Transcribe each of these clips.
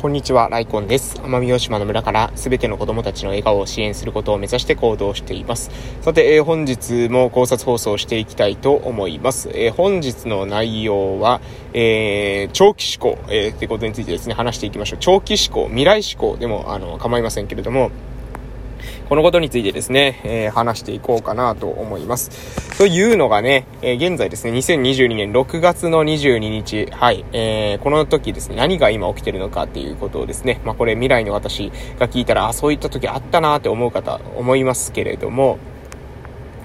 こんにちは、ライコンです。奄美大島の村からすべての子供たちの笑顔を支援することを目指して行動しています。さて、えー、本日も考察放送していきたいと思います。えー、本日の内容は、えー、長期思考、えー、ってことについてですね、話していきましょう。長期思考、未来思考でも、あの、構いませんけれども、このことについてですね、えー、話していこうかなと思います。というのがね、えー、現在ですね、2022年6月の22日、はい、えー、この時ですね、何が今起きてるのかっていうことをですね、まあこれ未来の私が聞いたら、あ、そういった時あったなって思う方、思いますけれども、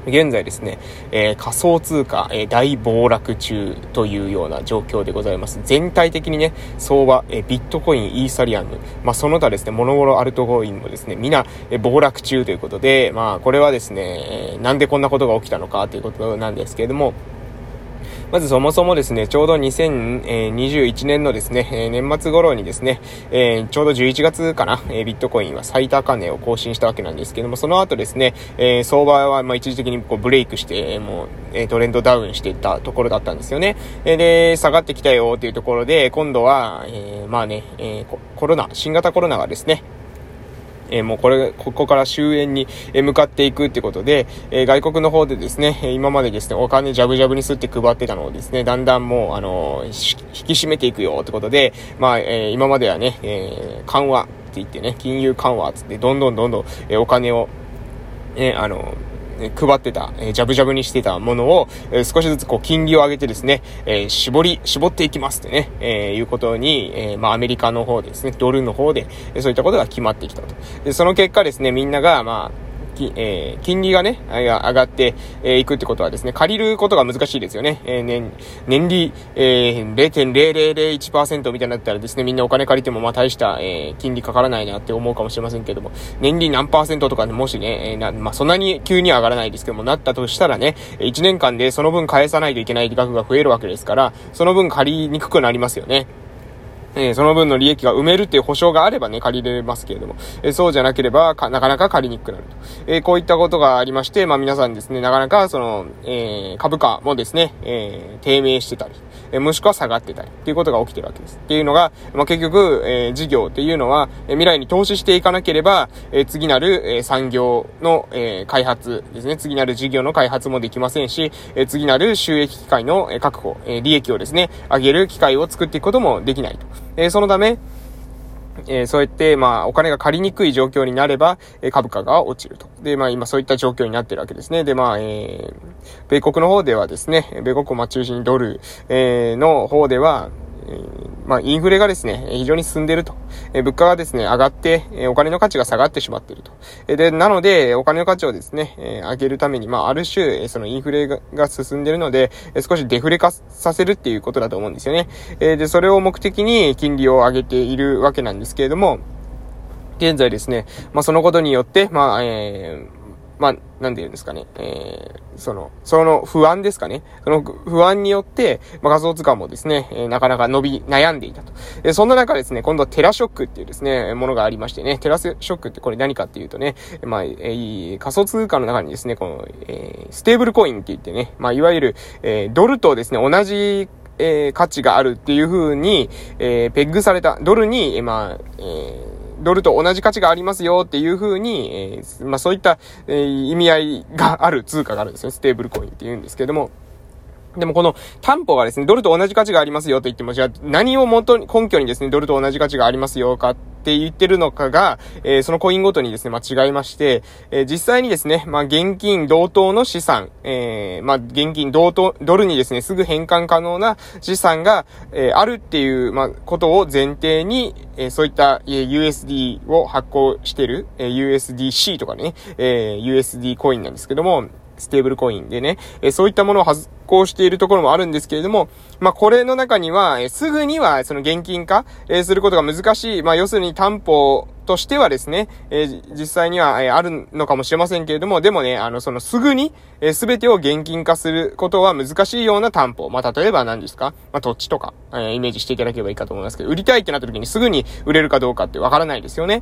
現在ですね、えー、仮想通貨、えー、大暴落中というような状況でございます。全体的にね、相場、えー、ビットコイン、イーサリアム、まあ、その他ですね、モノゴロアルトコインもですね、皆、え暴落中ということで、まあ、これはですね、えなんでこんなことが起きたのかということなんですけれども、まずそもそもですね、ちょうど2021年のですね、年末頃にですね、ちょうど11月かな、ビットコインは最高値を更新したわけなんですけども、その後ですね、相場は一時的にこうブレイクして、もう、トレンドダウンしていったところだったんですよね。で、下がってきたよっていうところで、今度は、まあね、コロナ、新型コロナがですね、え、もうこれ、ここから終焉に向かっていくってことで、え、外国の方でですね、今までですね、お金ジャブジャブにすって配ってたのをですね、だんだんもう、あの、引き締めていくよってことで、まあ、え今まではね、え緩和って言ってね、金融緩和つって、どんどんどんどん、えお金を、ねあの配ってた、えー、ジャブジャブにしてたものを、えー、少しずつこう金利を上げてですね、えー、絞り、絞っていきますってね、えいうことに、えまあアメリカの方でですね、ドルの方で、そういったことが決まってきたと。で、その結果ですね、みんなが、まあ、えー、金利がね、上がってい、えー、くってことはですね、借りることが難しいですよね。えー、年、年利、えー、0.0001%みたいになったらですね、みんなお金借りてもまあ大した、えー、金利かからないなって思うかもしれませんけども、年利何パーセントとかもしね、えー、な、まあそんなに急には上がらないですけども、なったとしたらね、1年間でその分返さないといけない額が増えるわけですから、その分借りにくくなりますよね。え、その分の利益が埋めるっていう保証があればね、借りれますけれども、え、そうじゃなければなかなか借りにくくなると。え、こういったことがありまして、まあ皆さんですね、なかなかその、え株価もですね、え低迷してたり、えもしくは下がってたりっていうことが起きてるわけです。っていうのが、まあ結局、え事業っていうのは、え未来に投資していかなければ、え次なる、え産業の、え開発ですね、次なる事業の開発もできませんし、え次なる収益機会の、え確保、え利益をですね、上げる機会を作っていくこともできないと。えそのため、えー、そうやって、まあ、お金が借りにくい状況になれば、えー、株価が落ちると。で、まあ、今そういった状況になってるわけですね。で、まあ、えー、米国の方ではですね、米国をま中心にドル、えー、の方では、まあ、インフレがですね、非常に進んでると。え、物価がですね、上がって、え、お金の価値が下がってしまっていると。え、で、なので、お金の価値をですね、え、上げるために、まあ、ある種、えそのインフレが進んでいるので、え少しデフレ化させるっていうことだと思うんですよね。え、で、それを目的に金利を上げているわけなんですけれども、現在ですね、まあ、そのことによって、まあ、えー、まあ、なんて言うんですかね、えー、その、その不安ですかね。その不安によって、まあ、仮想通貨もですね、えー、なかなか伸び、悩んでいたと。で、そんな中ですね、今度はテラショックっていうですね、ものがありましてね、テラショックってこれ何かっていうとね、まあ、えー、仮想通貨の中にですね、この、えー、ステーブルコインって言ってね、まあ、いわゆる、えー、ドルとですね、同じえー、価値があるっていう風に、えー、ペッグされた、ドルに、まあ、えードルと同じ価値がありますよっていう風に、えー、まあそういった、えー、意味合いがある通貨があるんですね。ステーブルコインって言うんですけども。でもこの担保がですね、ドルと同じ価値がありますよと言っても、じゃあ何を元に、根拠にですね、ドルと同じ価値がありますよかって言ってるのかが、えー、そのコインごとにですね、間違いまして、えー、実際にですね、まあ、現金同等の資産、えー、まあ、現金同等、ドルにですね、すぐ変換可能な資産が、えあるっていう、まあ、ことを前提に、えそういった、え USD を発行してる、え USDC とかね、え USD コインなんですけども、ステーブルコインでね、えそういったものを発行しているところもあるんですけれども、まあ、これの中には、えすぐにはその現金化、えすることが難しい、まあ、要するに担保としてはですね、え、実際には、え、あるのかもしれませんけれども、でもね、あの、そのすぐに、えー、全てを現金化することは難しいような担保。まあ、例えば何ですか？まあ、土地とか、え、イメージしていただければいいかと思いますけど、売りたいってなった時にすぐに売れるかどうかってわからないですよね。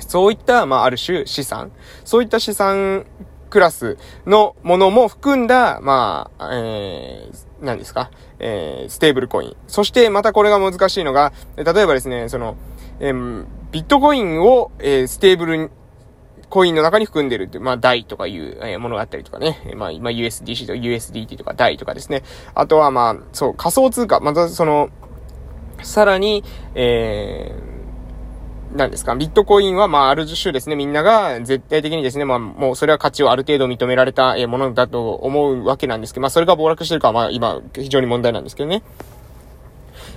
そういった、まあ、ある種資産。そういった資産クラスのものも含んだ、まあ、えー、何ですか、えー、ステーブルコイン。そしてまたこれが難しいのが、例えばですね、その、えー、ビットコインを、えー、ステーブルコインの中に含んでるって、まあ、DAI とかいう、えものがあったりとかね。まあ、今 USDC とか USDT とか DAI とかですね。あとはまあ、そう、仮想通貨。またその、さらに、えー、なんですか、ビットコインは、まあ、ある種ですね、みんなが絶対的にですね、まあ、もうそれは価値をある程度認められたものだと思うわけなんですけど、まあ、それが暴落してるかは、まあ、今、非常に問題なんですけどね。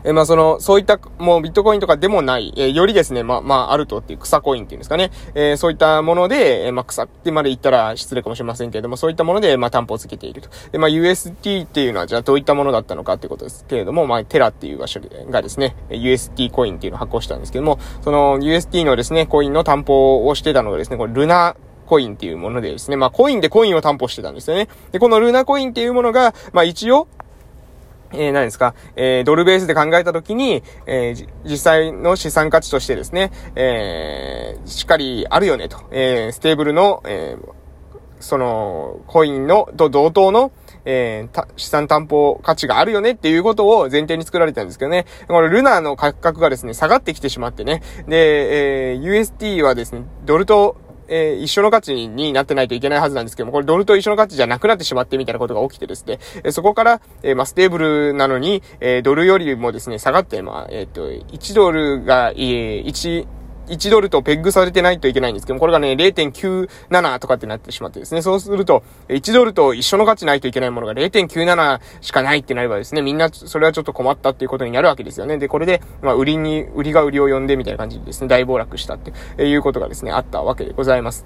えまあその、そういった、もうビットコインとかでもない、えよりですね、まあ、まあ、アルトっていう草コインっていうんですかね、えそういったもので、えまあ、草ってまで言ったら失礼かもしれませんけれども、そういったもので、まあ、担保をつけていると。で、まあ、UST っていうのは、じゃあどういったものだったのかっていうことですけれども、まあ、テラっていう場所がですね、UST コインっていうのを発行したんですけども、その UST のですね、コインの担保をしてたのがですね、これルナコインっていうものでですね、まあコインでコインを担保してたんですよね。で、このルナコインっていうものが、まあ一応、えー、何ですか、えー、ドルベースで考えたときに、えー、実際の資産価値としてですね、えー、しっかりあるよねと、えー、ステーブルの、えー、その、コインの、と同等の、えー、資産担保価値があるよねっていうことを前提に作られたんですけどね。このルナーの価格がですね、下がってきてしまってね。で、えー、UST はですね、ドルとえー、一緒の価値になってないといけないはずなんですけども、これドルと一緒の価値じゃなくなってしまってみたいなことが起きてですね、えそこから、え、まあ、ステーブルなのに、え、ドルよりもですね、下がって、まあ、えっ、と、1ドルが、えー、1、1ドルとペッグされてないといけないんですけども、これがね、0.97とかってなってしまってですね、そうすると、1ドルと一緒の価値ないといけないものが0.97しかないってなればですね、みんな、それはちょっと困ったっていうことになるわけですよね。で、これで、まあ、売りに、売りが売りを呼んでみたいな感じでですね、大暴落したっていうことがですね、あったわけでございます。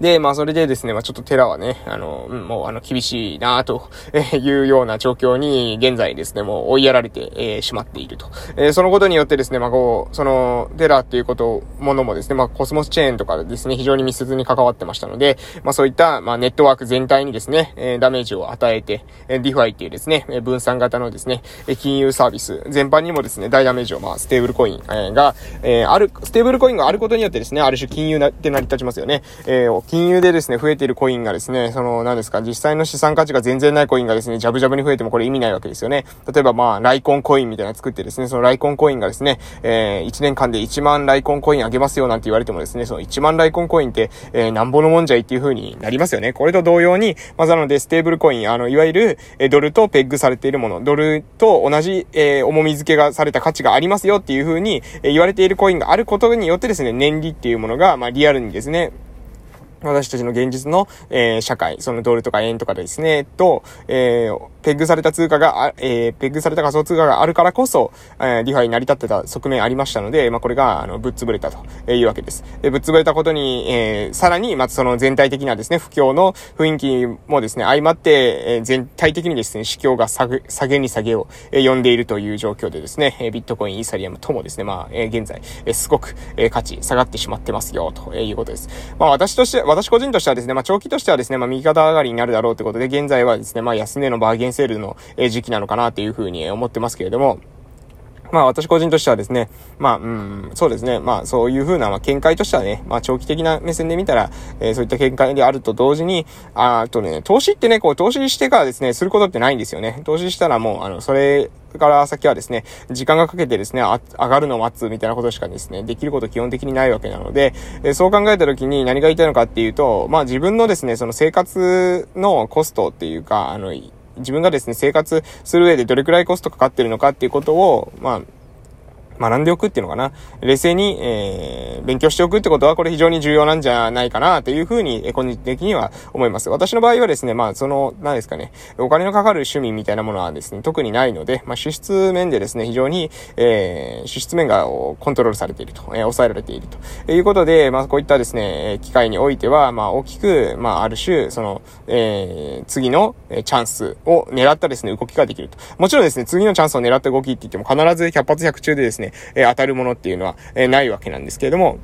で、まあそれでですね、まあちょっと寺はね、あの、もうあの、厳しいなと いうような状況に、現在ですね、もう追いやられて、えー、しまっていると。えー、そのことによってですね、まあこう、その、寺っていうこと、ものもですね、まあコスモスチェーンとかですね、非常に密接に関わってましたので、まあそういった、まあネットワーク全体にですね、えー、ダメージを与えて、えー、 DeFi っていうですね、分散型のですね、金融サービス全般にもですね、大ダメージを、まあステーブルコイン、え、が、えー、ある、ステーブルコインがあることによってですね、ある種金融なって成り立ちますよね。えー、金融でですね、増えているコインがですね、その、何ですか、実際の資産価値が全然ないコインがですね、ジャブジャブに増えてもこれ意味ないわけですよね。例えばまあ、ライコンコインみたいな作ってですね、そのライコンコインがですね、えー、1年間で1万ライコンコインあげますよなんて言われてもですね、その1万ライコンコインって、えー、なんぼのもんじゃいっていう風になりますよね。これと同様に、まずなので、ステーブルコイン、あの、いわゆる、えドルとペッグされているもの、ドルと同じ、えー、重み付けがされた価値がありますよっていう風に、え言われているコインがあることによってですね、年利っていうものが、まあ、リアルにですね、私たちの現実の、えー、社会、そのドルとか円とかですね、と、えー、ペグされた通貨が、えー、ペグされた仮想通貨があるからこそ、えー、リファイに成り立ってた側面ありましたので、まあ、これが、あの、ぶっ潰れたというわけです。で、ぶっ潰れたことに、えー、さらに、まずその全体的なですね、不況の雰囲気もですね、相まって、えー、全体的にですね、市況が下げ、下げに下げを、えー、呼んでいるという状況でですね、えビットコイン、イーサリアムともですね、まあ、えー、現在、えー、すごく、えー、価値下がってしまってますよ、ということです。まあ、私として、私個人としてはですね、まあ、長期としてはですね、まあ、右肩上がりになるだろうってことで、現在はですね、まあ、安値のバーゲンセールの、時期なのかなっていうふうに思ってますけれども、まあ私個人としてはですね、まあ、うん、そうですね、まあそういうふうな、まあ見解としてはね、まあ長期的な目線で見たら、えー、そういった見解であると同時に、あとね、投資ってね、こう投資してからですね、することってないんですよね。投資したらもう、あの、それから先はですね、時間がかけてですね、上がるのを待つみたいなことしかですね、できること基本的にないわけなので、えそう考えた時に何が言いたいのかっていうと、まあ自分のですね、その生活のコストっていうか、あの、自分がですね、生活する上でどれくらいコストかかってるのかっていうことを、まあ、学んでおくっていうのかな。冷静に、えー、勉強しておくってことは、これ非常に重要なんじゃないかな、というふうに、え個人的には思います。私の場合はですね、まあ、その、何ですかね、お金のかかる趣味みたいなものはですね、特にないので、まあ、支出面でですね、非常に、えー、支出面がコントロールされていると、えー、抑えられているということで、まあ、こういったですね、機会においては、まあ、大きく、まあ、ある種、その、えー、次のチャンスを狙ったですね、動きができると。もちろんですね、次のチャンスを狙った動きって言っても必ず100発100中でですね、え当たるものっていうのは、えないわけなんですけれども、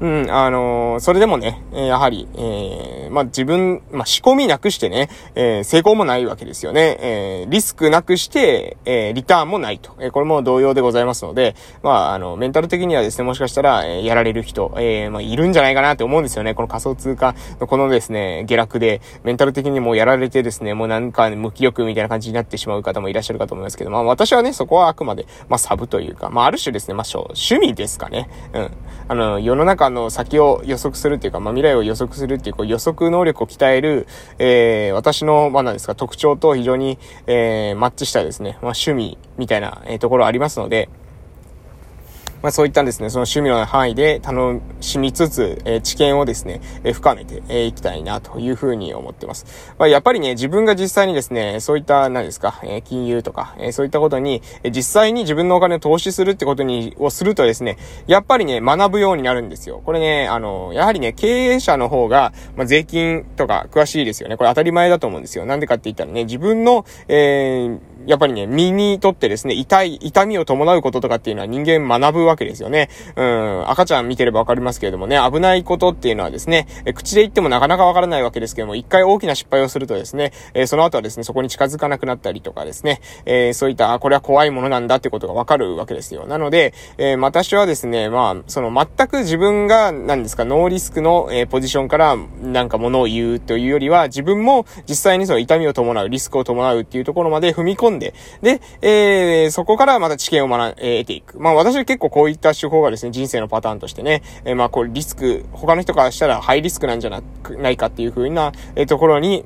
うん、あのー、それでもね、えやはり、えー、まあ、自分、まあ、仕込みなくしてね、えー、成功もないわけですよね。えー、リスクなくして、えー、リターンもないと。えー、これも同様でございますので、まあ、あの、メンタル的にはですね、もしかしたら、えー、やられる人、えー、まあ、いるんじゃないかなって思うんですよね。この仮想通貨のこのですね、下落で、メンタル的にもやられてですね、もうなんか無気力みたいな感じになってしまう方もいらっしゃるかと思いますけど、まあ、私はね、そこはあくまで、まあ、サブというか、まあ、ある種ですね、まあ、趣味ですかね。うん。あの、世の中の先を予測するっていうか、まあ、未来を予測するっていう、こう予測能力を鍛える、えー、私の、まあ、なんですか、特徴と非常に、えー、マッチしたですね、まあ、趣味みたいな、えー、ところありますので、まあそういったですね、その趣味の範囲で楽しみつつ、えー、知見をですね、えー、深めてい、えー、きたいなというふうに思ってます。まあやっぱりね、自分が実際にですね、そういった、何ですか、えー、金融とか、えー、そういったことに、えー、実際に自分のお金を投資するってことに、をするとですね、やっぱりね、学ぶようになるんですよ。これね、あの、やはりね、経営者の方が、まあ税金とか詳しいですよね。これ当たり前だと思うんですよ。なんでかって言ったらね、自分の、えー、やっぱりね、身にとってですね、痛い、痛みを伴うこととかっていうのは人間学ぶわけですよね。うん、赤ちゃん見てればわかりますけれどもね、危ないことっていうのはですね、え口で言ってもなかなかわからないわけですけども、一回大きな失敗をするとですね、えー、その後はですね、そこに近づかなくなったりとかですね、えー、そういった、あ、これは怖いものなんだってことがわかるわけですよ。なので、えー、私はですね、まあ、その全く自分が、何ですか、ノーリスクの、えポジションからなんかものを言うというよりは、自分も実際にその痛みを伴う、リスクを伴うっていうところまで踏み込んで、で、えー、そこからまた知見を学、え、得ていく。まあ私は結構こういった手法がですね、人生のパターンとしてね、えー、まあこれリスク、他の人からしたらハイリスクなんじゃな、ないかっていう風な、えー、ところに、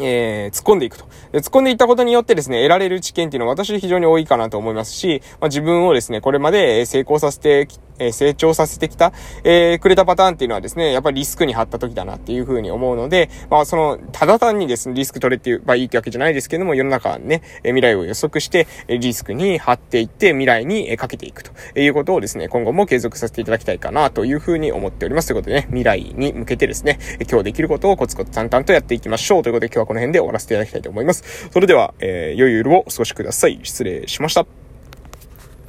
えー、突っ込んでいくと。で、突っ込んでいったことによってですね、得られる知見っていうのは私非常に多いかなと思いますし、まあ、自分をですね、これまで成功させてきえ成長させてきた、え、くれたパターンっていうのはですね、やっぱりリスクに張った時だなっていうふうに思うので、まあその、ただ単にですね、リスク取れって言えばいいってわけじゃないですけども、世の中ね、え未来を予測して、えリスクに張っていって未来にかけていくということをですね、今後も継続させていただきたいかなというふうに思っております。ということでね、未来に向けてですね、今日できることをコツコツ淡々とやっていきましょうということで今日はこの辺で終わらせていただきたいと思います。それでは、えー、良い夜をお過ごしください。失礼しました。